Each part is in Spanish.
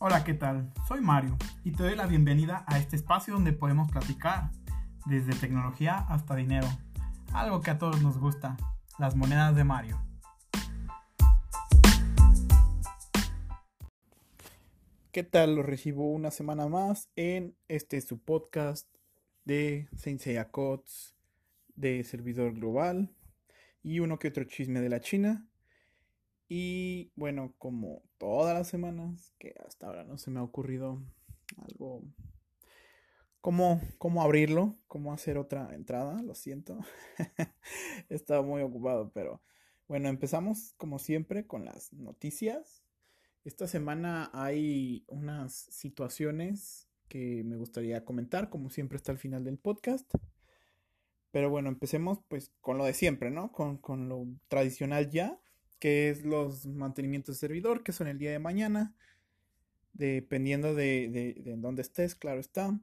Hola, ¿qué tal? Soy Mario y te doy la bienvenida a este espacio donde podemos platicar desde tecnología hasta dinero, algo que a todos nos gusta, las monedas de Mario. ¿Qué tal? Lo recibo una semana más en este su podcast de Sensei Codes de servidor global y uno que otro chisme de la China. Y bueno, como todas las semanas, que hasta ahora no se me ha ocurrido algo cómo, cómo abrirlo, cómo hacer otra entrada, lo siento. He estado muy ocupado, pero bueno, empezamos como siempre con las noticias. Esta semana hay unas situaciones que me gustaría comentar, como siempre está al final del podcast. Pero bueno, empecemos pues con lo de siempre, ¿no? Con, con lo tradicional ya que es los mantenimientos de servidor, que son el día de mañana, dependiendo de, de, dónde estés, claro está.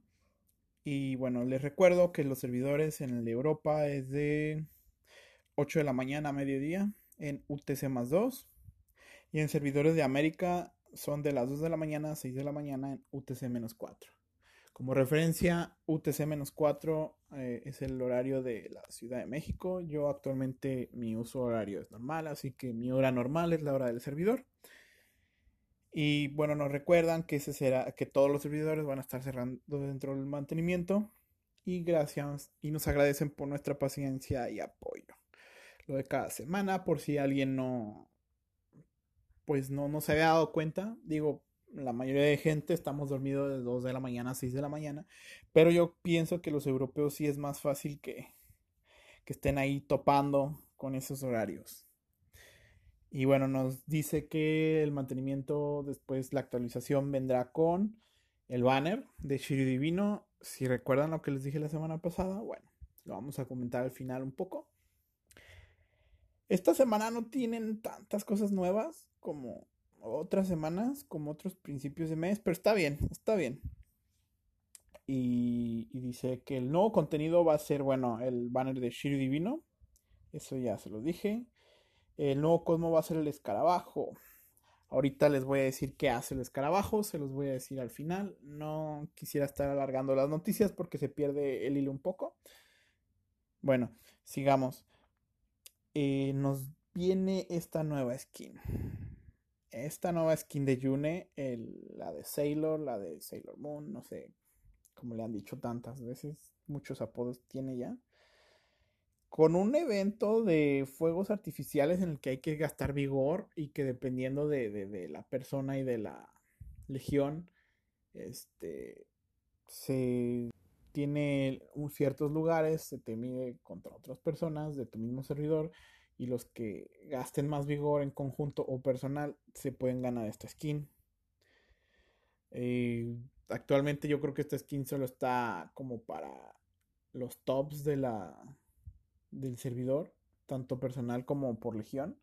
Y bueno, les recuerdo que los servidores en Europa es de 8 de la mañana a mediodía en UTC más 2. Y en servidores de América son de las 2 de la mañana a 6 de la mañana en UTC menos 4. Como referencia, UTC-4 eh, es el horario de la Ciudad de México. Yo actualmente mi uso horario es normal, así que mi hora normal es la hora del servidor. Y bueno, nos recuerdan que ese será que todos los servidores van a estar cerrando dentro del mantenimiento. Y gracias y nos agradecen por nuestra paciencia y apoyo. Lo de cada semana, por si alguien no pues no, no se había dado cuenta. Digo, la mayoría de gente estamos dormidos de 2 de la mañana a 6 de la mañana, pero yo pienso que los europeos sí es más fácil que, que estén ahí topando con esos horarios. Y bueno, nos dice que el mantenimiento, después la actualización vendrá con el banner de Shiryu Divino. Si recuerdan lo que les dije la semana pasada, bueno, lo vamos a comentar al final un poco. Esta semana no tienen tantas cosas nuevas como otras semanas, como otros principios de mes, pero está bien, está bien. Y, dice que el nuevo contenido va a ser, bueno, el banner de Shiryu Divino. Eso ya se lo dije. El nuevo Cosmo va a ser el escarabajo. Ahorita les voy a decir qué hace el escarabajo, se los voy a decir al final. No quisiera estar alargando las noticias porque se pierde el hilo un poco. Bueno, sigamos. Eh, nos viene esta nueva skin esta nueva skin de Yune, la de Sailor, la de Sailor Moon, no sé cómo le han dicho tantas veces, muchos apodos tiene ya. Con un evento de fuegos artificiales en el que hay que gastar vigor y que dependiendo de, la persona y de la legión, este, se tiene ciertos lugares, se te mide contra otras personas de tu mismo servidor y los que gasten más vigor en conjunto o personal se pueden ganar esta skin. Eh, actualmente yo creo que esta skin solo está como para los tops de la del servidor, tanto personal como por legión.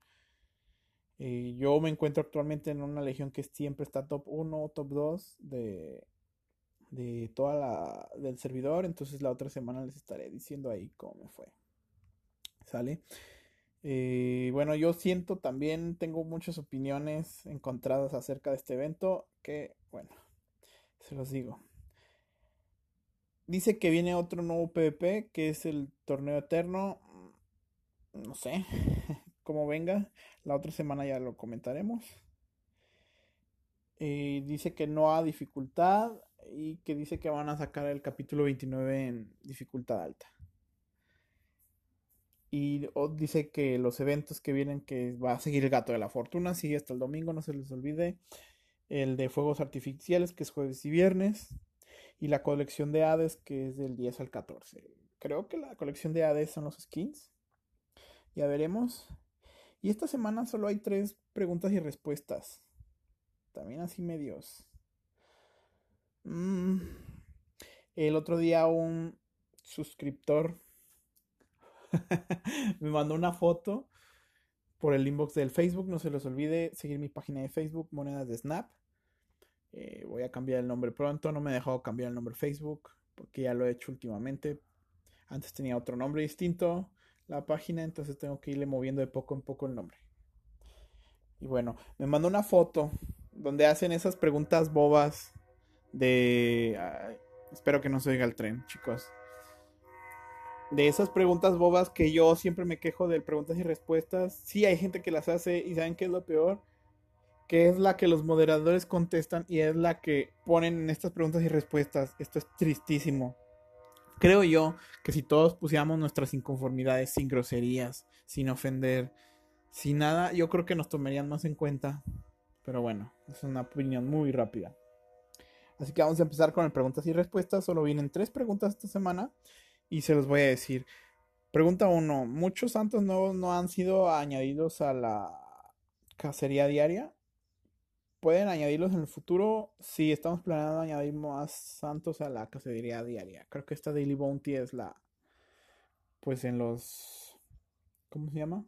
Eh, yo me encuentro actualmente en una legión que siempre está top 1 o top 2 de, de toda la del servidor, entonces la otra semana les estaré diciendo ahí cómo me fue. ¿Sale? Eh, bueno, yo siento también, tengo muchas opiniones encontradas acerca de este evento que, bueno, se los digo. Dice que viene otro nuevo PvP, que es el torneo eterno. No sé cómo venga. La otra semana ya lo comentaremos. Dice que no ha dificultad y que dice que van a sacar el capítulo 29 en dificultad alta. Y dice que los eventos que vienen, que va a seguir el gato de la fortuna, sigue hasta el domingo, no se les olvide. El de fuegos artificiales, que es jueves y viernes. Y la colección de Hades, que es del 10 al 14. Creo que la colección de Hades son los skins. Ya veremos. Y esta semana solo hay tres preguntas y respuestas. También así medios. Mm. El otro día un suscriptor me mandó una foto por el inbox del Facebook. No se les olvide seguir mi página de Facebook, Monedas de Snap. Eh, voy a cambiar el nombre pronto. No me he dejado cambiar el nombre Facebook porque ya lo he hecho últimamente. Antes tenía otro nombre distinto la página, entonces tengo que irle moviendo de poco en poco el nombre. Y bueno, me mandó una foto donde hacen esas preguntas bobas de... espero que no se oiga el tren, chicos. De esas preguntas bobas que yo siempre me quejo de preguntas y respuestas. Sí hay gente que las hace y saben qué es lo peor. Que es la que los moderadores contestan y es la que ponen en estas preguntas y respuestas. Esto es tristísimo. Creo yo que si todos pusiéramos nuestras inconformidades sin groserías, sin ofender, sin nada, yo creo que nos tomarían más en cuenta. Pero bueno, es una opinión muy rápida. Así que vamos a empezar con el preguntas y respuestas. Solo vienen tres preguntas esta semana y se los voy a decir. Pregunta 1. ¿Muchos santos nuevos no han sido añadidos a la cacería diaria? ¿Pueden añadirlos en el futuro? Sí, estamos planeando añadir más santos a la cacería diaria. Creo que esta Daily Bounty es la... Pues en los... ¿Cómo se llama?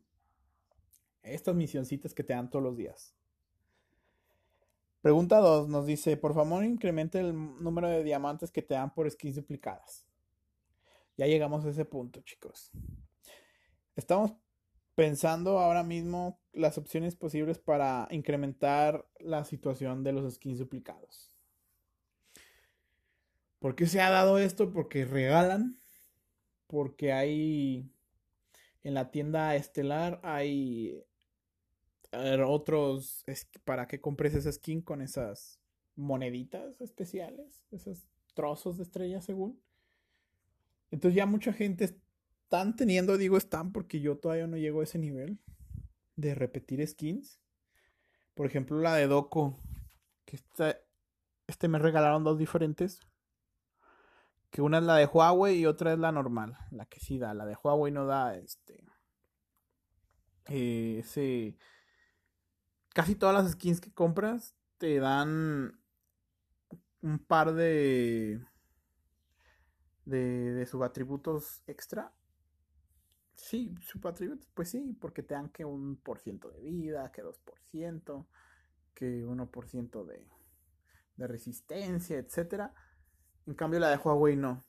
Estas misioncitas que te dan todos los días. Pregunta 2 nos dice, por favor incremente el número de diamantes que te dan por skins duplicadas. Ya llegamos a ese punto, chicos. Estamos pensando ahora mismo las opciones posibles para incrementar la situación de los skins duplicados. ¿Por qué se ha dado esto? Porque regalan, porque hay en la tienda estelar hay otros para que compres esa skin con esas moneditas especiales, esos trozos de estrella según. Entonces ya mucha gente están teniendo, digo están porque yo todavía no llego a ese nivel de repetir skins. Por ejemplo, la de Doco, que este me regalaron dos diferentes. Que una es la de Huawei y otra es la normal, la que sí da. La de Huawei no da este. Eh, ese casi todas las skins que compras te dan un par de de, de subatributos extra. Sí, subatributos, pues sí, porque te dan que un por ciento de vida, que dos por ciento, que uno por ciento de, de resistencia, etcétera. En cambio la de Huawei no.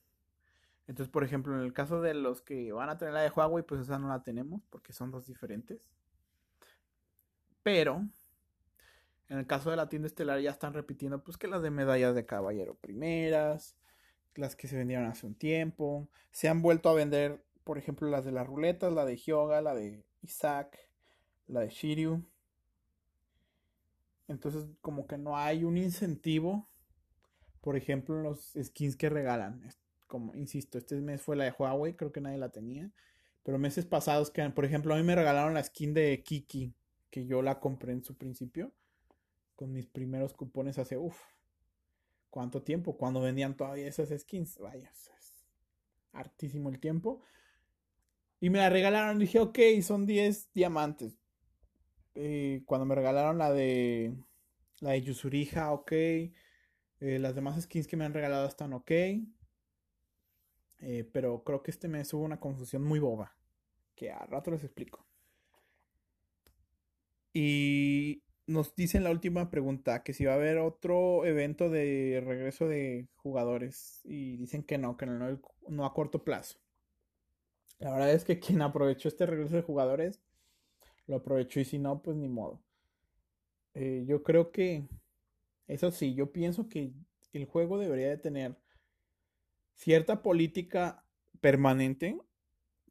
Entonces, por ejemplo, en el caso de los que van a tener la de Huawei, pues esa no la tenemos porque son dos diferentes. Pero en el caso de la tienda estelar ya están repitiendo pues que las de medallas de caballero primeras, las que se vendieron hace un tiempo, se han vuelto a vender, por ejemplo, las de las ruletas, la de Hyoga, la de Isaac, la de Shiryu. Entonces, como que no hay un incentivo, por ejemplo, en los skins que regalan. Como insisto, este mes fue la de Huawei, creo que nadie la tenía. Pero meses pasados que, por ejemplo, a mí me regalaron la skin de Kiki que yo la compré en su principio, con mis primeros cupones hace, uff, ¿cuánto tiempo? Cuando vendían todavía esas skins, vaya, es hartísimo el tiempo. Y me la regalaron, dije, ok, son 10 diamantes. Eh, cuando me regalaron la de la de Yusurija, ok. Eh, las demás skins que me han regalado están ok. Eh, pero creo que este mes hubo una confusión muy boba. Que a rato les explico. Y nos dicen la última pregunta, que si va a haber otro evento de regreso de jugadores. Y dicen que no, que no, no a corto plazo. La verdad es que quien aprovechó este regreso de jugadores, lo aprovechó y si no, pues ni modo. Eh, yo creo que, eso sí, yo pienso que el juego debería de tener cierta política permanente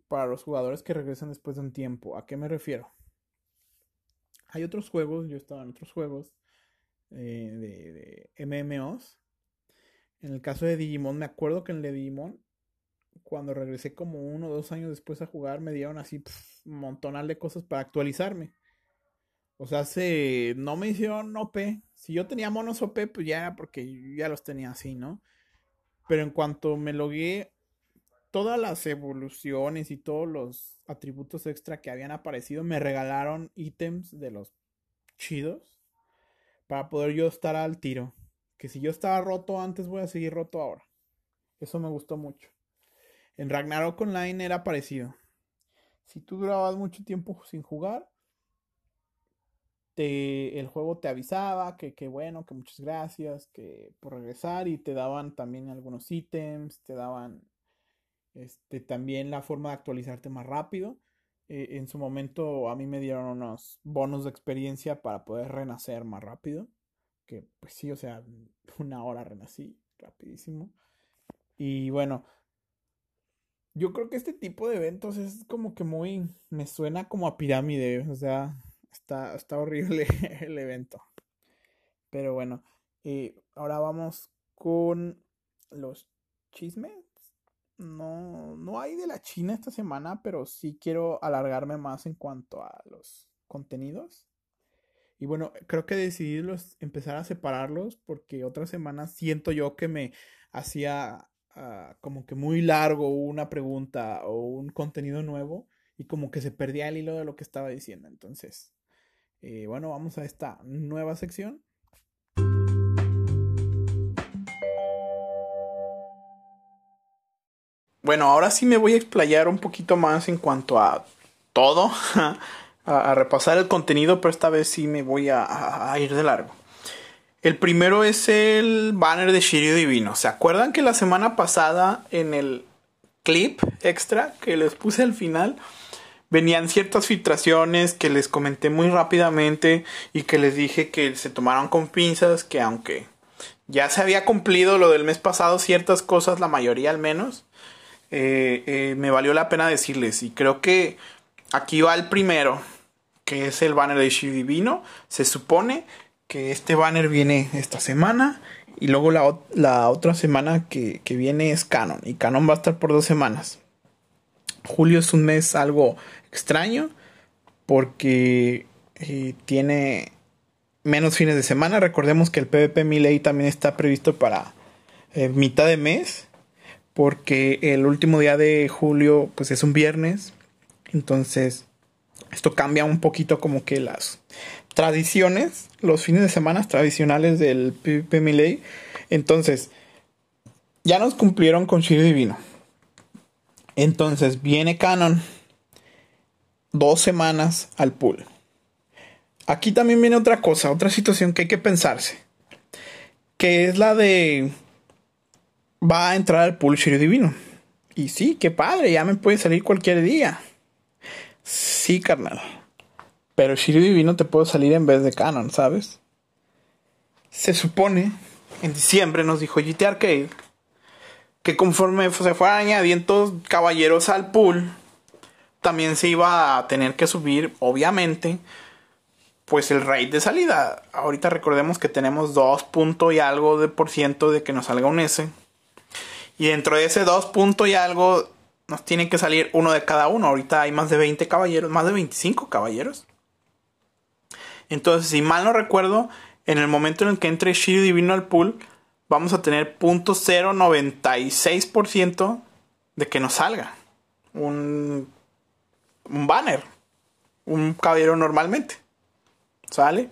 para los jugadores que regresan después de un tiempo. ¿A qué me refiero? Hay otros juegos, yo estaba en otros juegos eh, de, MMOs. En el caso de Digimon, me acuerdo que en el de Digimon, cuando regresé como uno o dos años después a jugar, me dieron así un montonal de cosas para actualizarme. O sea, se, no me hicieron OP. Si yo tenía monos OP, pues ya porque ya los tenía así, ¿no? Pero en cuanto me logué, todas las evoluciones y todos los atributos extra que habían aparecido, me regalaron ítems de los chidos para poder yo estar al tiro. Que si yo estaba roto antes, voy a seguir roto ahora. Eso me gustó mucho. En Ragnarok Online era parecido. Si tú durabas mucho tiempo sin jugar, te, el juego te avisaba que, que bueno, que muchas gracias, que por regresar y te daban también algunos ítems, te daban este, también la forma de actualizarte más rápido. Eh, en su momento a mí me dieron unos bonos de experiencia para poder renacer más rápido. que pues sí, o sea, una hora renací rapidísimo. Y bueno, yo creo que este tipo de eventos es como que muy, me suena como a pirámide, o sea, está, está horrible el evento. Pero bueno, eh, ahora vamos con los chismes. No, no hay de la China esta semana, pero sí quiero alargarme más en cuanto a los contenidos. Y bueno, creo que decidí los, empezar a separarlos porque otras semanas siento yo que me hacía Ah, como que muy largo una pregunta o un contenido nuevo y como que se perdía el hilo de lo que estaba diciendo. Entonces, eh, bueno, vamos a esta nueva sección. Bueno, ahora sí me voy a explayar un poquito más en cuanto a todo, a, repasar el contenido, pero esta vez sí me voy a ir de largo. El primero es el banner de Shiryu Divino. ¿Se acuerdan que la semana pasada en el clip extra que les puse al final venían ciertas filtraciones que les comenté muy rápidamente y que les dije que se tomaron con pinzas, que aunque ya se había cumplido lo del mes pasado, ciertas cosas, la mayoría al menos, eh, eh, me valió la pena decirles. Y creo que aquí va el primero, que es el banner de Shiryu Divino. Se supone que este banner viene esta semana y luego la, otra semana que, viene es Canon y Canon va a estar por dos semanas. Julio es un mes algo extraño porque eh, tiene menos fines de semana. Recordemos que el PvP Miley también está previsto para mitad de mes porque el último día de julio pues es un viernes. Entonces esto cambia un poquito como que las tradiciones, los fines de semana tradicionales del Melee. Entonces, ya nos cumplieron con Shiryu Divino. Entonces, viene Canon. Dos semanas al pool. Aquí también viene otra cosa, otra situación que hay que pensarse. Que es la de. Va a entrar al Shiryu Divino. Y sí, qué padre, ya me puede salir cualquier día. Sí, carnal. Pero Shiryu Divino te puede salir en vez de Canon, ¿sabes? Se supone, en diciembre nos dijo GT Arcade, que conforme se fueran añadiendo caballeros al pool, también se iba a tener que subir, obviamente, pues el rate de salida. Ahorita recordemos que tenemos 2 puntos y algo de por ciento de que nos salga un S. Y dentro de ese 2 puntos y algo nos tiene que salir uno de cada uno. Ahorita hay más de 20 caballeros, más de 25 caballeros. Entonces, si mal no recuerdo, en el momento en el que entre Shiryu Divino al pool, vamos a tener .096% de que nos salga un banner, un caballero normalmente. ¿Sale?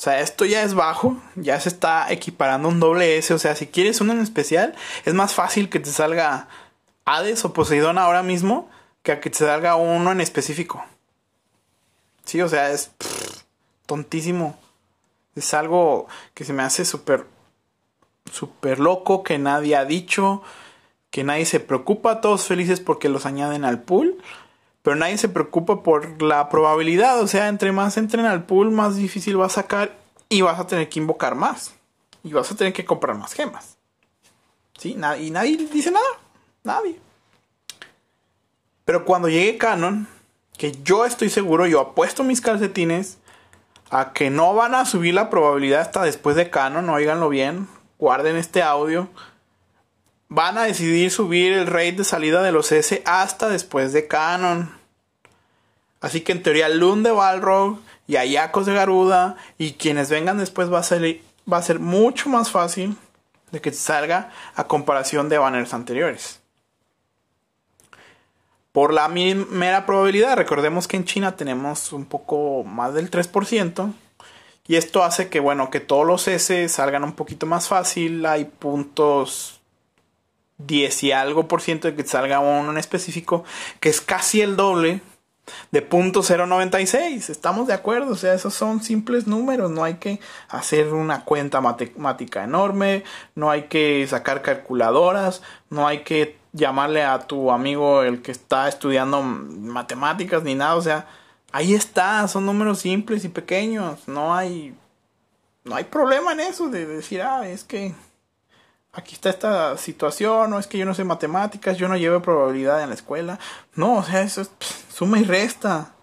O sea, esto ya es bajo, ya se está equiparando un doble S. O sea, si quieres uno en especial, es más fácil que te salga Hades o Poseidón ahora mismo que a que te salga uno en específico. Sí, o sea, es tontísimo. Es algo que se me hace súper, súper loco, que nadie ha dicho, que nadie se preocupa, todos felices porque los añaden al pool, pero nadie se preocupa por la probabilidad, o sea, entre más entren al pool, más difícil va a sacar y vas a tener que invocar más. Y vas a tener que comprar más gemas. ¿Sí? y nadie dice nada. Nadie. Pero cuando llegue Canon, que yo estoy seguro, yo apuesto mis calcetines a que no van a subir la probabilidad hasta después de Canon, oíganlo bien, guarden este audio. Van a decidir subir el rate de salida de los S hasta después de Canon. Así que en teoría Lund de Balrog y Ayakos de Garuda y quienes vengan después va a, ser, va a ser mucho más fácil de que salga a comparación de banners anteriores por la mera probabilidad. Recordemos que en China tenemos un poco más del 3%. Y esto hace que, bueno, que todos los S salgan un poquito más fácil. Hay puntos 10 y algo por ciento de que salga uno en específico, que es casi el doble de punto 0.96. Estamos de acuerdo, o sea, esos son simples números, no hay que hacer una cuenta matemática enorme, no hay que sacar calculadoras, no hay que llamarle a tu amigo el que está estudiando matemáticas ni nada, o sea, ahí está, son números simples y pequeños, no hay no hay problema en eso de decir, ah, es que aquí está esta situación, o es que yo no sé matemáticas, yo no llevo probabilidad en la escuela. No, o sea, eso es suma y resta.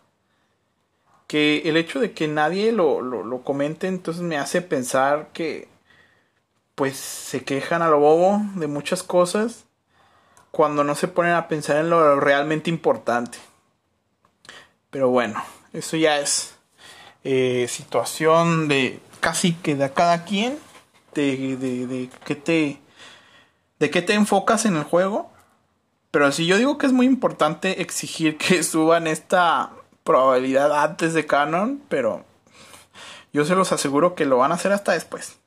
Que el hecho de que nadie lo, lo, lo comente, entonces me hace pensar que pues se quejan a lo bobo de muchas cosas cuando no se ponen a pensar en lo realmente importante. Pero bueno, eso ya es eh, situación de casi que de cada quien, de, de, de qué te, de qué te enfocas en el juego. Pero sí, yo digo que es muy importante exigir que suban esta probabilidad antes de Canon, pero yo se los aseguro que lo van a hacer hasta después.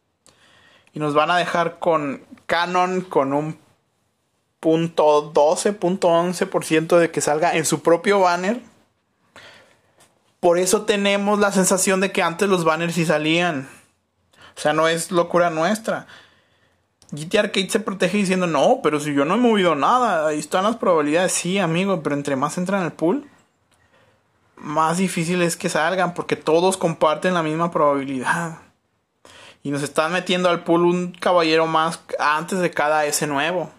Y nos van a dejar con Canon con un punto 12, punto 11% de que salga en su propio banner. Por eso tenemos la sensación de que antes los banners sí salían. O sea, no es locura nuestra. GT Arcade se protege diciendo, no, pero si yo no he movido nada, ahí están las probabilidades. Sí, amigo, pero entre más entran al pool, más difícil es que salgan, porque todos comparten la misma probabilidad. Y nos están metiendo al pool un caballero más antes de cada S nuevo.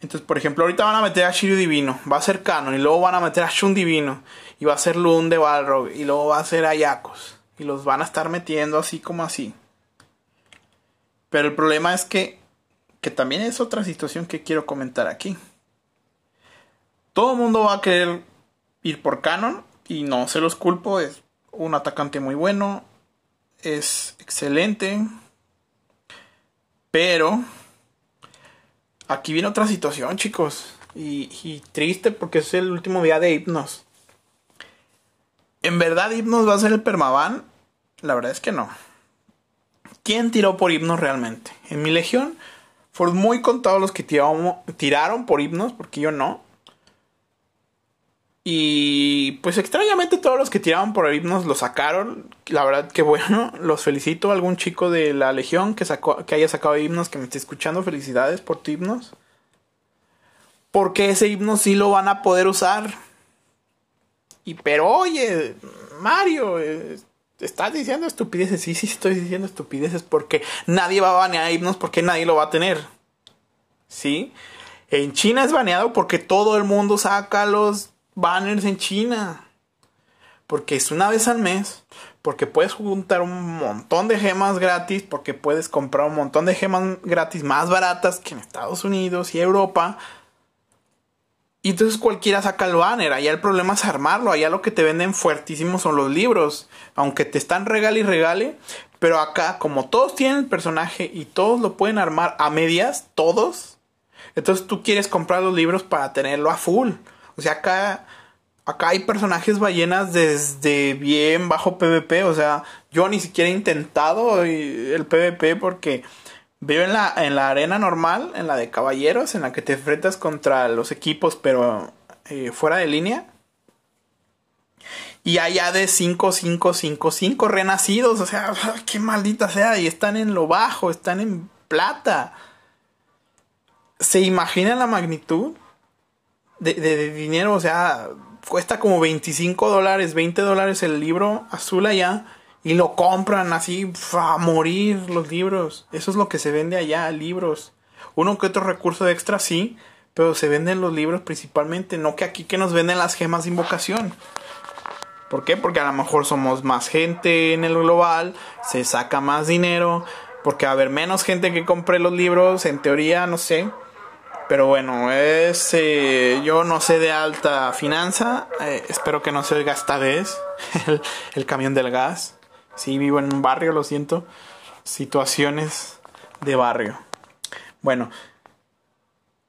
Entonces, por ejemplo, ahorita van a meter a Shiryu Divino, va a ser Canon, y luego van a meter a Shun Divino, y va a ser Lun de Balrog, y luego va a ser Ayakos. Y los van a estar metiendo así como así. Pero el problema es que, que también es otra situación que quiero comentar aquí. Todo el mundo va a querer ir por Canon, y no se los culpo, es un atacante muy bueno, es excelente. Pero aquí viene otra situación, chicos. Y, triste porque es el último día de Hipnos. ¿En verdad Hipnos va a ser el permaban? La verdad es que no. ¿Quién tiró por Hipnos realmente? En mi legión fueron muy contados los que tiraron por Hipnos, porque yo no. Y pues extrañamente todos los que tiraban por himnos lo sacaron. La verdad que bueno, los felicito. Algún chico de la Legión que haya sacado himnos, que me esté escuchando, felicidades por tu himnos. Porque ese himno sí lo van a poder usar. Y pero oye, Mario, eh, estás diciendo estupideces. Sí, sí, estoy diciendo estupideces porque nadie va a banear himnos porque nadie lo va a tener. ¿Sí? En China es baneado porque todo el mundo saca los banners en China. Porque es una vez al mes. Porque puedes juntar un montón de gemas gratis. Porque puedes comprar un montón de gemas gratis más baratas que en Estados Unidos y Europa. Y entonces cualquiera saca el banner. Allá el problema es armarlo. Allá lo que te venden fuertísimos son los libros. Aunque te están regale y regale. Pero acá, como todos tienen el personaje y todos lo pueden armar a medias, todos. Entonces tú quieres comprar los libros para tenerlo a full. O sea, acá, acá hay personajes ballenas desde bien bajo PvP. O sea, yo ni siquiera he intentado el PvP porque veo en la, en la arena normal, en la de caballeros, en la que te enfrentas contra los equipos, pero eh, fuera de línea. Y allá de 5, 5, 5, 5 renacidos. O sea, qué maldita sea. Y están en lo bajo, están en plata. ¿Se imaginan la magnitud? de, dinero, o sea, cuesta como 25 dólares, 20 dólares el libro azul allá y lo compran así a morir los libros. Eso es lo que se vende allá, libros. Uno que otro recurso extra sí, pero se venden los libros principalmente, no que aquí que nos venden las gemas de invocación. ¿Por qué? Porque a lo mejor somos más gente en el global, se saca más dinero, porque a haber menos gente que compre los libros, en teoría, no sé. Pero bueno, es eh, yo no sé de alta finanza. Eh, espero que no se oiga esta vez el, camión del gas. Sí, vivo en un barrio, lo siento. Situaciones de barrio. Bueno,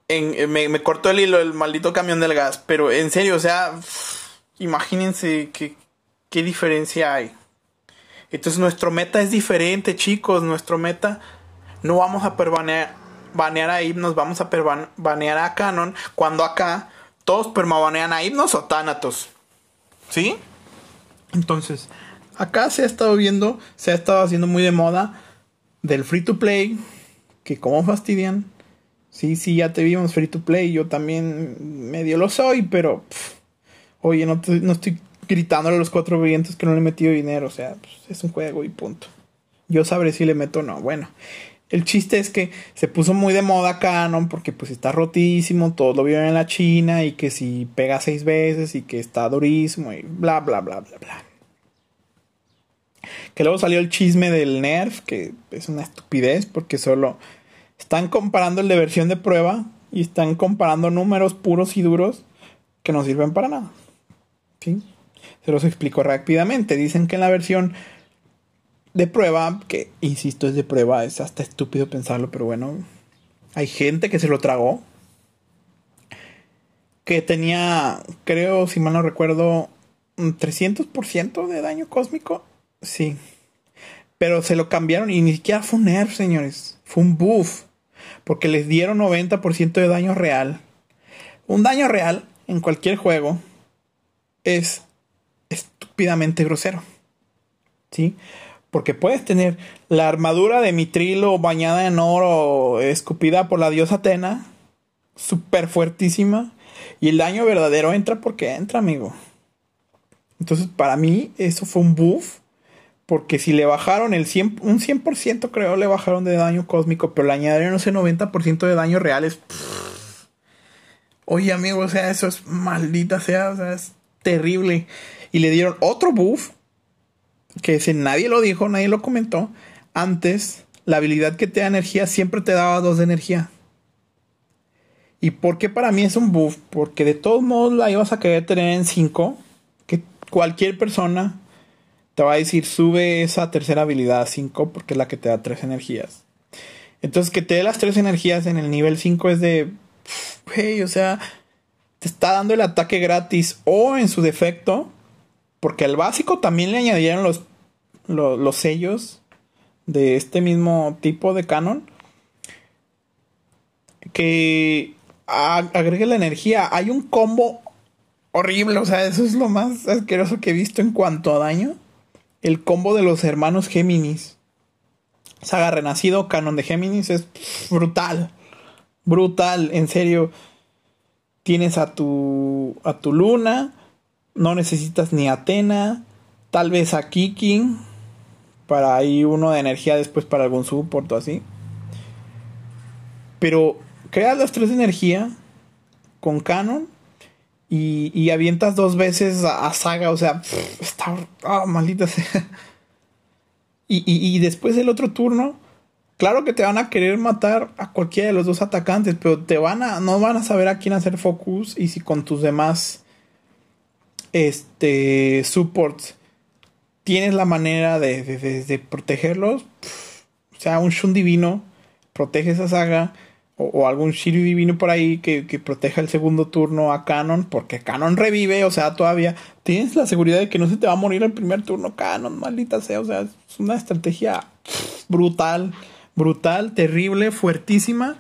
en, me, me, cortó el hilo el maldito camión del gas. Pero en serio, o sea, imagínense qué diferencia hay. Entonces nuestro meta es diferente, chicos. Nuestro meta no vamos a permanecer banear a Hipnos, vamos a banear a Canon, cuando acá todos permabanean a Hipnos o Thanatos. ¿Sí? Entonces, acá se ha estado viendo, se ha estado haciendo muy de moda del free to play, que como fastidian. Sí, sí, ya te vimos free to play, yo también medio lo soy, pero oye, no, estoy gritándole a los cuatro vientos que no le he metido dinero. O sea, pues, es un juego y punto. Yo sabré si le meto o no. Bueno, el chiste es que se puso muy de moda Canon porque pues está rotísimo, todo lo vieron en la China y que si pega seis veces y que está durísimo y bla bla bla bla bla. Que luego salió el chisme del Nerf, que es una estupidez porque solo están comparando el de versión de prueba y están comparando números puros y duros que no sirven para nada. ¿Sí? Se los explico rápidamente. Dicen que en la versión de prueba, que insisto es de prueba, es hasta estúpido pensarlo, pero bueno, hay gente que se lo tragó, que tenía, creo, si mal no recuerdo, un 300% de daño cósmico, sí, pero se lo cambiaron y ni siquiera fue un nerf, señores, fue un buff, porque les dieron 90% de daño real. Un daño real en cualquier juego es estúpidamente grosero. ¿Sí? Porque puedes tener la armadura de mitrilo bañada en oro, escupida por la diosa Atena, súper fuertísima, y el daño verdadero entra porque entra, amigo. Entonces, para mí, eso fue un buff. Porque si le bajaron el 100, un 100% creo le bajaron de daño cósmico, pero le añadieron ese 90% de daño reales. Oye, amigo, o sea, eso es maldita sea, o sea, es terrible. Y le dieron otro buff que si nadie lo dijo, nadie lo comentó, antes la habilidad que te da energía siempre te daba dos de energía. ¿Y por qué para mí es un buff? Porque de todos modos la ibas a querer tener en 5. Que cualquier persona te va a decir sube esa tercera habilidad a 5 porque es la que te da tres energías. Entonces que te dé las tres energías en el nivel 5 es de... O sea, te está dando el ataque gratis o en su defecto porque al básico también le añadieron los, los, sellos de este mismo tipo de canon. Que agregue la energía. Hay un combo horrible. O sea, eso es lo más asqueroso que he visto en cuanto a daño. El combo de los hermanos Géminis. Saga Renacido, canon de Géminis, es brutal. Brutal, en serio. Tienes a tu, a tu luna no necesitas ni Atena, tal vez a Kikin para ahí uno de energía después para algún support o así. Pero creas las tres de energía con Canon y, avientas dos veces a, Saga, o sea, está. Ah, maldita sea. Y, y, después el otro turno, claro que te van a querer matar a cualquiera de los dos atacantes, pero te van a, no van a saber a quién hacer focus y si con tus demás este, supports, tienes la manera de, protegerlos. o sea, un Shun divino protege esa saga. O, algún Shiryu divino por ahí que, que, proteja el segundo turno a Canon. Porque Canon revive. O sea, todavía tienes la seguridad de que no se te va a morir el primer turno Canon. Maldita sea. O sea, es una estrategia brutal. Brutal, terrible, fuertísima.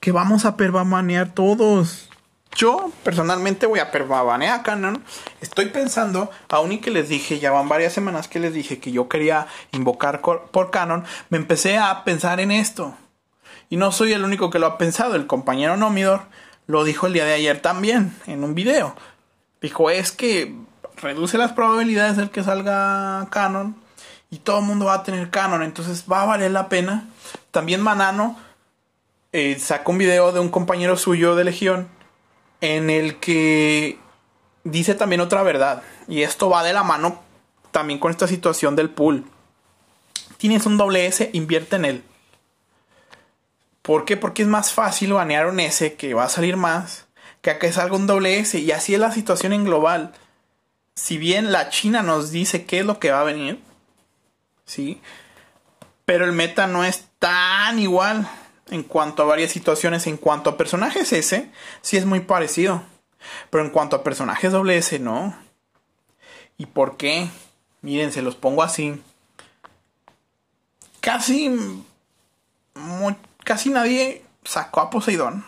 Que vamos a permanear todos. Yo personalmente voy a permanecer a Canon. Estoy pensando, aún y que les dije, ya van varias semanas que les dije que yo quería invocar por Canon, me empecé a pensar en esto. Y no soy el único que lo ha pensado, el compañero Nomidor lo dijo el día de ayer también, en un video. Dijo, es que reduce las probabilidades de que salga Canon y todo el mundo va a tener Canon, entonces va a valer la pena. También Manano eh, sacó un video de un compañero suyo de Legión en el que dice también otra verdad. Y esto va de la mano también con esta situación del pool. Tienes un doble S, invierte en él. ¿Por qué? Porque es más fácil banear un S que va a salir más que a que salga un doble S. Y así es la situación en global. Si bien la China nos dice qué es lo que va a venir, ¿sí? Pero el meta no es tan igual en cuanto a varias situaciones, en cuanto a personajes S, sí es muy parecido. Pero en cuanto a personajes doble S, no. ¿Y por qué? Miren, se los pongo así. Casi. casi nadie sacó a Poseidón.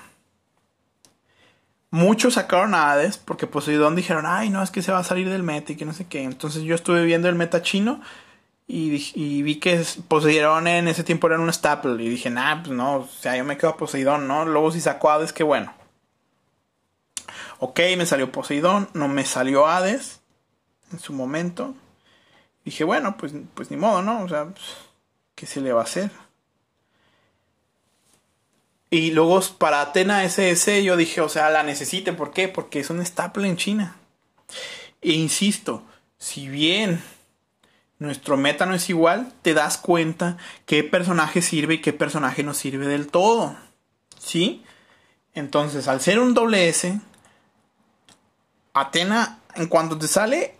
Muchos sacaron a Hades porque Poseidón dijeron, ay, no, es que se va a salir del meta y que no sé qué. Entonces yo estuve viendo el meta chino y, vi que Poseidón en ese tiempo era un staple. Y dije, nah, pues no, o sea, yo me quedo a Poseidón, ¿no? Luego si sacó Hades, qué bueno. Ok, me salió Poseidón, no me salió Hades. en su momento. Dije, bueno, pues, pues ni modo, ¿no? O sea, pues, ¿qué se le va a hacer? Y luego para Atena SS yo dije, o sea, la necesite. ¿Por qué? Porque es un staple en China. E insisto, si bien nuestro meta no es igual, te das cuenta qué personaje sirve y qué personaje no sirve del todo. ¿Sí? Entonces, al ser un doble S, Atena, en cuanto te sale,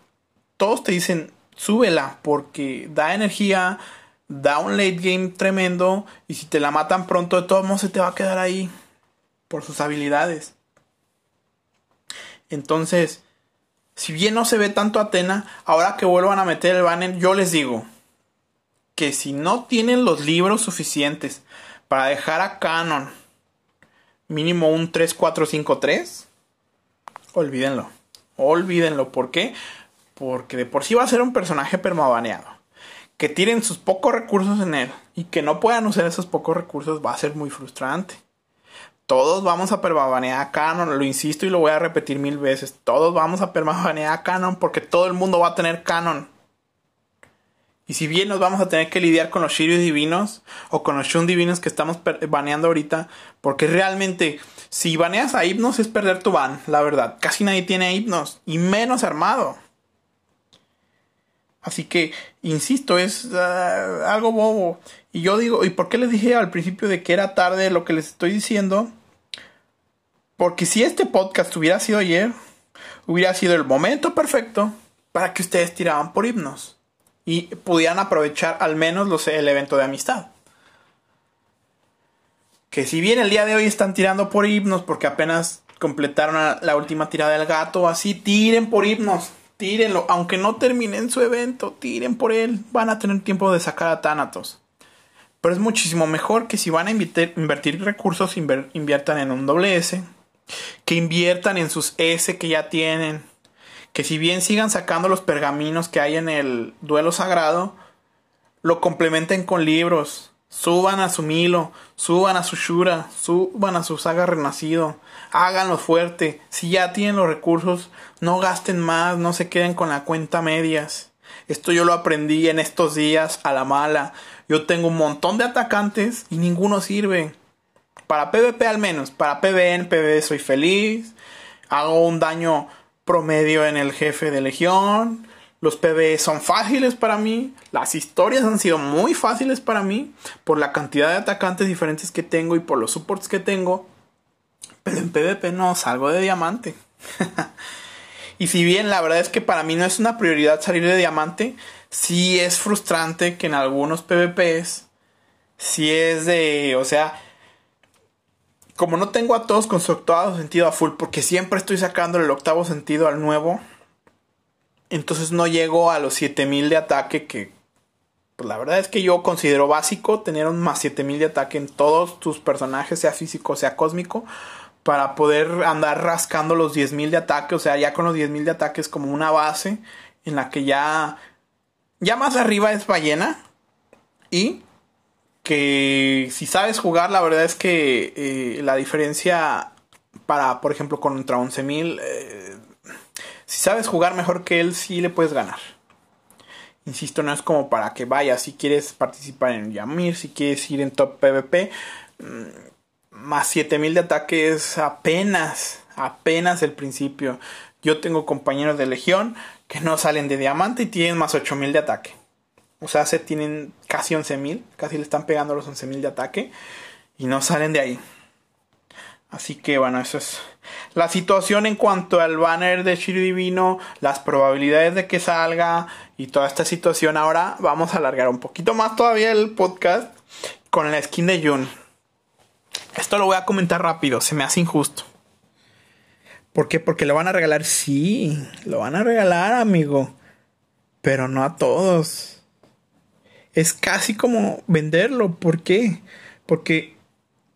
todos te dicen, súbela, porque da energía, da un late game tremendo y si te la matan pronto de todos modos se te va a quedar ahí por sus habilidades. Entonces, si bien no se ve tanto Atena, ahora que vuelvan a meter el banner, yo les digo que si no tienen los libros suficientes para dejar a Canon mínimo un 3453, olvídenlo. Olvídenlo. ¿Por qué? Porque de por sí va a ser un personaje permabaneado que tiren sus pocos recursos en él y que no puedan usar esos pocos recursos va a ser muy frustrante. Todos vamos a permabanear a Canon, lo insisto y lo voy a repetir mil veces. Todos vamos a permabanear a Canon porque todo el mundo va a tener Canon. Y si bien nos vamos a tener que lidiar con los Shiryu divinos o con los Shun divinos que estamos baneando ahorita, porque realmente si baneas a Hypnos es perder tu ban, la verdad. Casi nadie tiene Hypnos y menos armado. Así que, insisto, es ah, algo bobo. Y yo digo, ¿y por qué les dije al principio de que era tarde lo que les estoy diciendo? Porque si este podcast hubiera sido ayer, hubiera sido el momento perfecto para que ustedes tiraban por himnos y pudieran aprovechar al menos los, el evento de amistad. Que si bien el día de hoy están tirando por himnos porque apenas completaron la última tirada del gato, así tiren por himnos tírenlo, aunque no terminen su evento, tiren por él, van a tener tiempo de sacar a Thanatos. Pero es muchísimo mejor que si van a invertir recursos, inviertan en un doble S, que inviertan en sus S que ya tienen, que si bien sigan sacando los pergaminos que hay en el duelo sagrado, lo complementen con libros, suban a su Milo, suban a su Shura, suban a su Saga Renacido, háganlo fuerte. Si ya tienen los recursos, no gasten más, no se queden con la cuenta medias. Esto yo lo aprendí en estos días a la mala. Yo tengo un montón de atacantes y ninguno sirve. Para PvP al menos. Para PvE en PvE soy feliz. Hago un daño promedio en el jefe de legión. Los PvE son fáciles para mí. Las historias han sido muy fáciles para mí. Por la cantidad de atacantes diferentes que tengo y por los supports que tengo. Pero en PvP no, salgo de diamante. y si bien la verdad es que para mí no es una prioridad salir de diamante, sí es frustrante que en algunos PvPs, sí es de, o sea, como no tengo a todos con su sentido a full, porque siempre estoy sacando el octavo sentido al nuevo, entonces no llego a los 7000 de ataque que pues la verdad es que yo considero básico tener un más 7000 de ataque en todos tus personajes, sea físico, sea cósmico, para poder andar rascando los 10.000 de ataque, o sea, ya con los 10.000 de ataque es como una base en la que ya ya más arriba es ballena y que si sabes jugar, la verdad es que eh, la diferencia para, por ejemplo, contra 11.000, eh, si sabes jugar mejor que él, sí le puedes ganar. Insisto, no es como para que vayas si quieres participar en Yamir, si quieres ir en top PvP. Más 7000 de ataque es apenas, apenas el principio. Yo tengo compañeros de legión que no salen de diamante y tienen más 8000 de ataque. O sea, se tienen casi 11000, casi le están pegando los 11000 de ataque y no salen de ahí. Así que bueno, eso es la situación en cuanto al banner de Shiryu Divino, las probabilidades de que salga y toda esta situación. Ahora vamos a alargar un poquito más todavía el podcast con la skin de Jun. Esto lo voy a comentar rápido, se me hace injusto. ¿Por qué? Porque lo van a regalar. Sí, lo van a regalar, amigo. Pero no a todos. Es casi como venderlo. ¿Por qué? Porque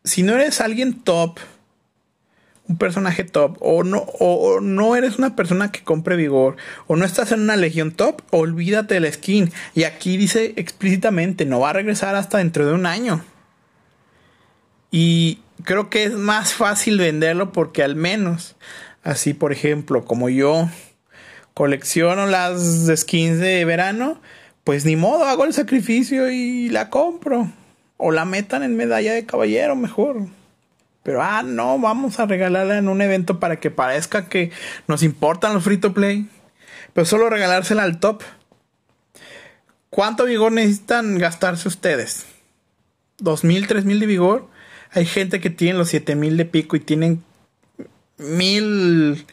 si no eres alguien top, un personaje top, o no, o no eres una persona que compre vigor, o no estás en una legión top, olvídate de la skin. Y aquí dice explícitamente, no va a regresar hasta dentro de un año. Y creo que es más fácil venderlo porque al menos, así por ejemplo, como yo, colecciono las skins de verano, pues ni modo, hago el sacrificio y la compro. O la metan en medalla de caballero mejor. Pero, ah, no, vamos a regalarla en un evento para que parezca que nos importan los free to play. Pero solo regalársela al top. ¿Cuánto vigor necesitan gastarse ustedes? ¿Dos mil, tres mil de vigor? Hay gente que tiene los siete mil de pico y tienen mil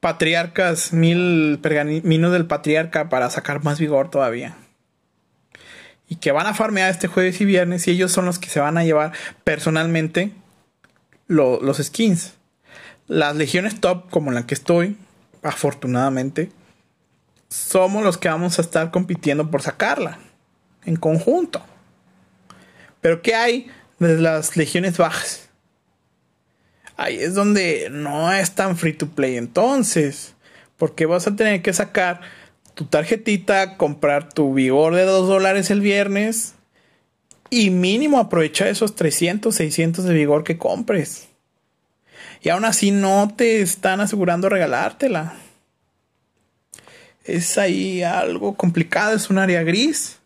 patriarcas, mil pergaminos del patriarca para sacar más vigor todavía. Y que van a farmear este jueves y viernes y ellos son los que se van a llevar personalmente los skins. Las legiones top, como la que estoy, afortunadamente, somos los que vamos a estar compitiendo por sacarla en conjunto. Pero ¿qué hay de las legiones bajas? Ahí es donde no es tan free to play entonces. Porque vas a tener que sacar tu tarjetita, comprar tu vigor de 2 dólares el viernes y mínimo aprovechar esos 300, 600 de vigor que compres. Y aún así no te están asegurando regalártela. Es ahí algo complicado, es un área gris.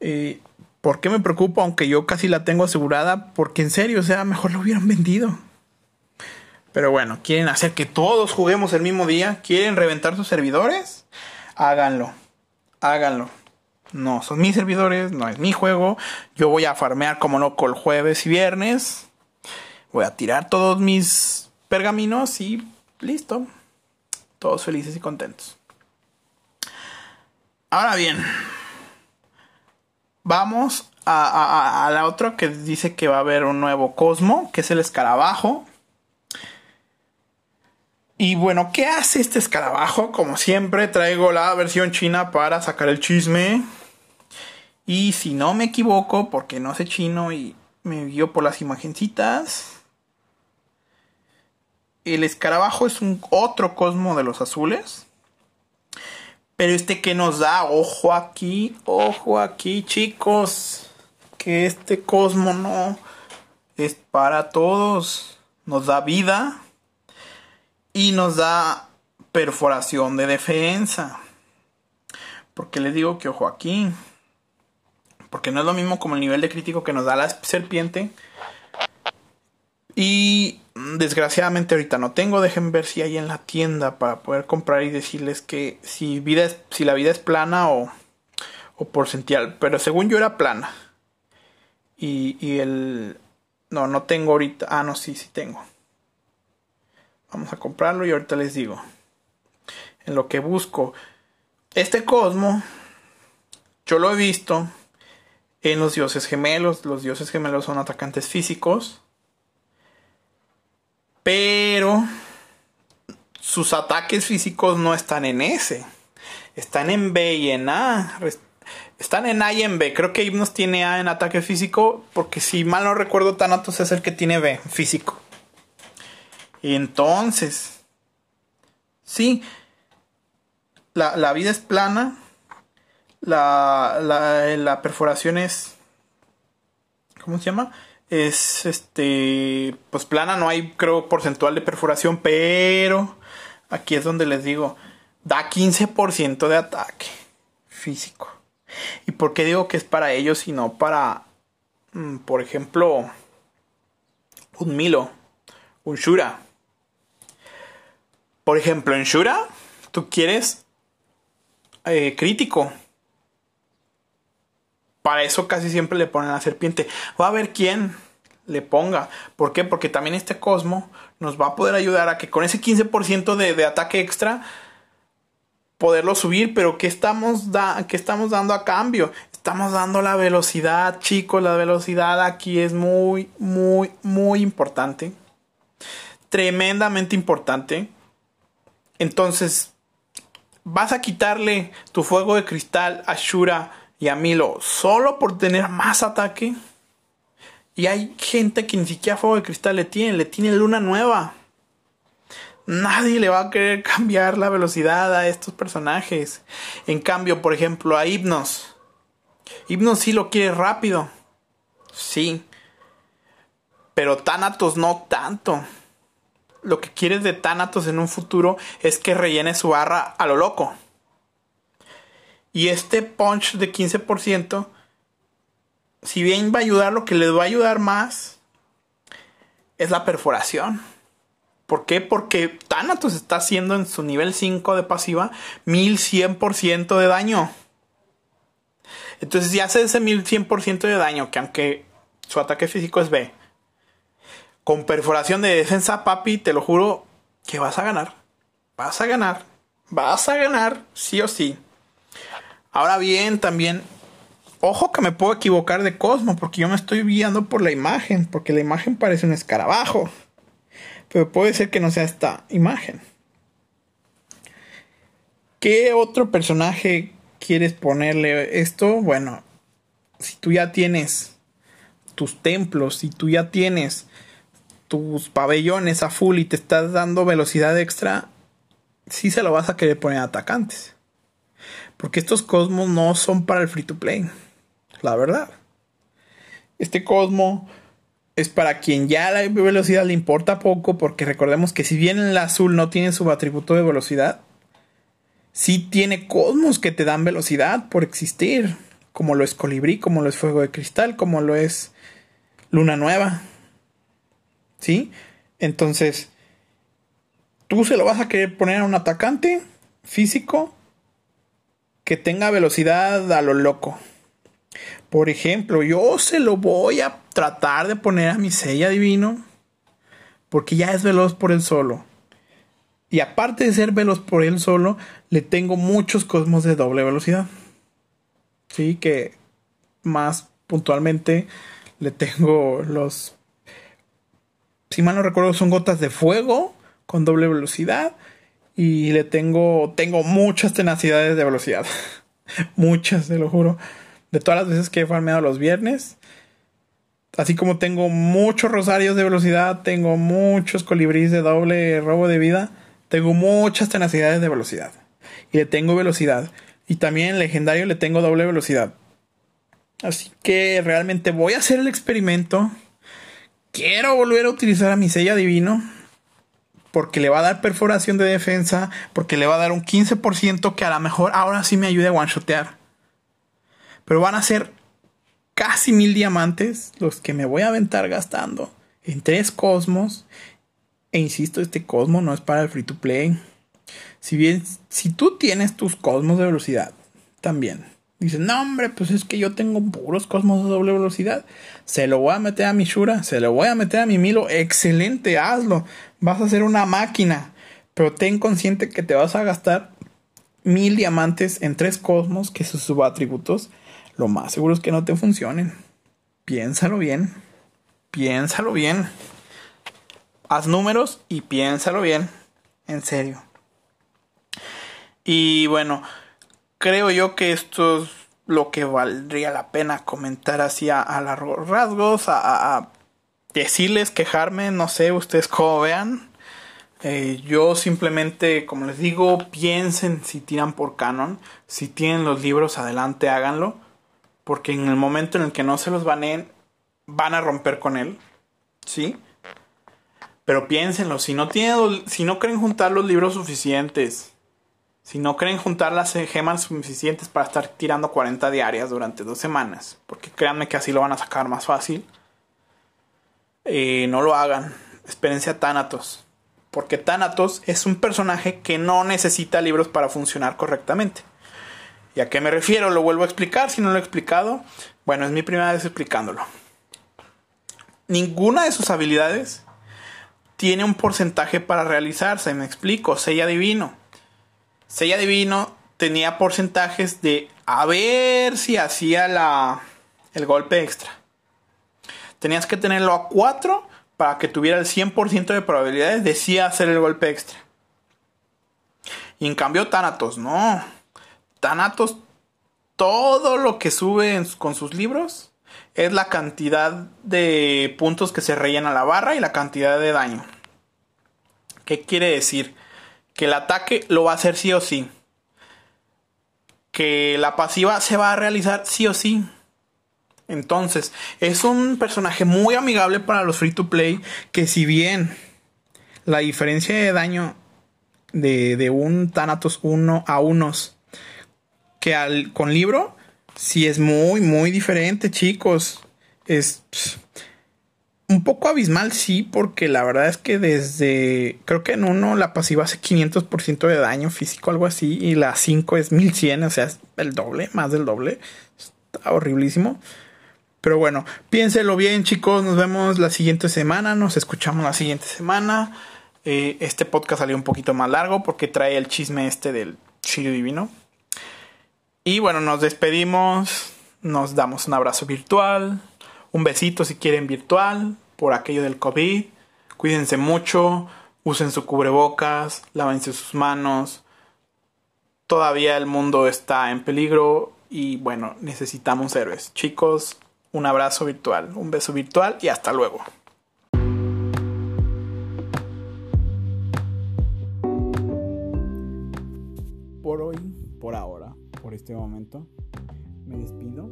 Eh, ¿Por qué me preocupa? Aunque yo casi la tengo asegurada, porque en serio, o sea, mejor lo hubieran vendido. Pero bueno, quieren hacer que todos juguemos el mismo día, quieren reventar sus servidores, háganlo, háganlo. No son mis servidores, no es mi juego. Yo voy a farmear como loco el jueves y viernes. Voy a tirar todos mis pergaminos y listo. Todos felices y contentos. Ahora bien, vamos a, la otra que dice que va a haber un nuevo Cosmo, que es el escarabajo. Y bueno, ¿qué hace este escarabajo? Como siempre, traigo la versión china para sacar el chisme. Y si no me equivoco, porque no sé chino y me vio por las imagencitas. El escarabajo es un otro cosmo de los azules. Pero este que nos da, ojo aquí, ojo aquí, chicos. Que este cosmo no es para todos. Nos da vida. Y nos da perforación de defensa. Porque les digo que ojo aquí. Porque no es lo mismo como el nivel de crítico que nos da la serpiente. Y desgraciadamente ahorita no tengo. Dejen ver si hay en la tienda para poder comprar y decirles que si, vida si la vida es plana o, o porcentual. Pero según yo era plana. Y, y el... No, no tengo ahorita. Ah, no, sí, sí tengo. Vamos a comprarlo y ahorita les digo. En lo que busco. Este Cosmo. Yo lo he visto en los dioses gemelos. Los dioses gemelos son atacantes físicos. Pero sus ataques físicos no están en S. Están en B y en A. Están en A y en B. Creo que Hipnos tiene A en ataque físico. Porque si mal no recuerdo, Thanatos es el que tiene B físico. Entonces. Sí. La, la vida es plana la, la, la perforación es... ¿Cómo se llama? Es este... Pues plana, no hay creo porcentual de perforación, pero aquí es donde les digo, da 15% de ataque físico. ¿Y por qué digo que es para ellos y no para, mm, por ejemplo, un Milo, un Shura? Por ejemplo, en Shura, tú quieres eh, crítico para eso casi siempre le ponen a la serpiente. Va a ver quién le ponga. ¿Por qué? Porque también este Cosmo nos va a poder ayudar a que con ese 15% de, de, ataque extra poderlo subir. Pero ¿qué estamos, da ¿qué estamos dando a cambio? Estamos dando la velocidad, chicos. La velocidad aquí es muy, muy, muy importante. Tremendamente importante. Entonces, vas a quitarle tu fuego de cristal a Shura y a Milo solo por tener más ataque. Y hay gente que ni siquiera fuego de cristal le tiene, le tiene luna nueva. Nadie le va a querer cambiar la velocidad a estos personajes. En cambio, por ejemplo, a Hipnos. Hipnos sí lo quiere rápido. Sí. Pero Thanatos no tanto. lo que quieres de Thanatos en un futuro es que rellene su barra a lo loco. Y este punch de 15%, si bien va a ayudar, lo que les va a ayudar más es la perforación. ¿Por qué? Porque Thanatos está haciendo en su nivel 5 de pasiva 1100% de daño. Entonces, si hace ese 1100% de daño, que aunque su ataque físico es B, con perforación de defensa, papi, te lo juro que vas a ganar. Vas a ganar. Vas a ganar, sí o sí. Ahora bien, también, ojo que me puedo equivocar de Cosmo, porque yo me estoy guiando por la imagen, porque la imagen parece un escarabajo. Pero puede ser que no sea esta imagen. ¿Qué otro personaje quieres ponerle esto? Bueno, si tú ya tienes tus templos, si tú ya tienes tus pabellones a full y te estás dando velocidad extra, sí se lo vas a querer poner atacantes. Porque estos cosmos no son para el free to play. La verdad. Este cosmo es para quien ya la velocidad le importa poco, porque recordemos que si bien el azul no tiene su atributo de velocidad, sí tiene cosmos que te dan velocidad por existir, como lo es colibrí, como lo es fuego de cristal, como lo es luna nueva. ¿Sí? Entonces, tú se lo vas a querer poner a un atacante físico que tenga velocidad a lo loco. Por ejemplo, yo se lo voy a tratar de poner a mi sella divino. Porque ya es veloz por él solo. Y aparte de ser veloz por él solo, le tengo muchos cosmos de doble velocidad. Sí, que más puntualmente le tengo los... Si mal no recuerdo, son gotas de fuego con doble velocidad. Y le tengo... Tengo muchas tenacidades de velocidad. muchas, te lo juro de todas las veces que he farmeado los viernes. Así como tengo muchos rosarios de velocidad, tengo muchos colibríes de doble robo de vida, tengo muchas tenacidades de velocidad. Y le tengo velocidad. Y también en legendario le tengo doble velocidad. Así que realmente voy a hacer el experimento. Quiero volver a utilizar a mi sella divino. Porque le va a dar perforación de defensa. Porque le va a dar un 15% que a lo mejor ahora sí me ayude a one-shotear. Pero van a ser casi mil diamantes los que me voy a aventar gastando en tres cosmos. E insisto, este cosmo no es para el free to play. Si bien, si tú tienes tus cosmos de velocidad, también. Dices, no hombre, pues es que yo tengo puros cosmos de doble velocidad. Se lo voy a meter a mi Shura, se lo voy a meter a mi Milo. Excelente, hazlo. Vas a ser una máquina. Pero ten consciente que te vas a gastar mil diamantes en tres cosmos, que sus subatributos lo más seguro es que no te funcionen. Piénsalo bien. Piénsalo bien. Haz números y piénsalo bien. En serio. Y bueno, creo yo que esto es lo que valdría la pena comentar así a, a rasgos, a, decirles, quejarme, no sé, ustedes cómo vean. Eh, yo simplemente, como les digo, piensen si tiran por canon. Si tienen los libros, adelante, háganlo. Porque en el momento en el que no se los baneen, van a romper con él. ¿Sí? Pero piénsenlo, si no, tienen, si no creen juntar los libros suficientes, si no creen juntar las gemas suficientes para estar tirando 40 diarias durante dos semanas, porque créanme que así lo van a sacar más fácil, eh, no lo hagan. Espérense a Thanatos. Porque Thanatos es un personaje que no necesita libros para funcionar correctamente. ¿Y a qué me refiero? Lo vuelvo a explicar si no lo he explicado. Bueno, es mi primera vez explicándolo. Ninguna de sus habilidades tiene un porcentaje para realizarse. Me explico. Sella Divino. Sella Divino tenía porcentajes de a ver si hacía la, el golpe extra. Tenías que tenerlo a 4 para que tuviera el 100% de probabilidades de sí hacer el golpe extra. Y en cambio Thanatos, no. Thanatos, todo lo que sube con sus libros es la cantidad de puntos que se rellena la barra y la cantidad de daño. ¿Qué quiere decir? Que el ataque lo va a hacer sí o sí. Que la pasiva se va a realizar sí o sí. Entonces, es un personaje muy amigable para los free to play que si bien la diferencia de daño de, de un Thanatos 1 a unos que al, con libro, sí es muy, muy diferente, chicos. Es un poco abismal, sí, porque la verdad es que desde, creo que en uno la pasiva hace 500% de daño físico, algo así, y la 5 es 1100, o sea, es el doble, más del doble. Está horriblísimo. Pero bueno, piénselo bien, chicos. Nos vemos la siguiente semana. Nos escuchamos la siguiente semana. Eh, este podcast salió un poquito más largo porque trae el chisme este del Shiryu Divino. Y bueno, nos despedimos. Nos damos un abrazo virtual. Un besito si quieren virtual. Por aquello del COVID. Cuídense mucho. Usen su cubrebocas. Lávense sus manos. Todavía el mundo está en peligro. Y bueno, necesitamos héroes. Chicos, un abrazo virtual. Un beso virtual y hasta luego. por hoy, por ahora, por este momento, me despido.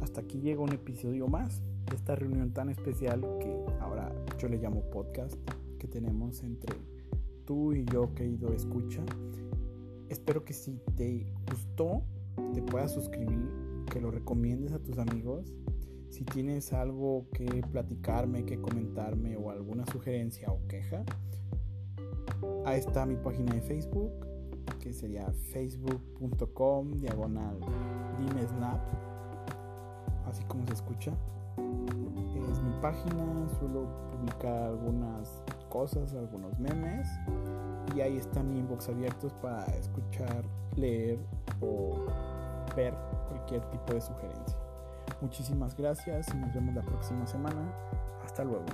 Hasta aquí llega un episodio más esta reunión tan especial que ahora yo le llamo podcast que tenemos entre tú y yo, querido escucha. Espero que si te gustó, te puedas suscribir, que lo recomiendes a tus amigos. Si tienes algo que platicarme, que comentarme o alguna sugerencia o queja, ahí está mi página de Facebook que sería facebook.com diagonal dimesnap, así como se escucha. Es mi página, suelo publicar algunas cosas, algunos memes y ahí están mi inbox abiertos para escuchar, leer o ver cualquier tipo de sugerencia. Muchísimas gracias y nos vemos la próxima semana. Hasta luego.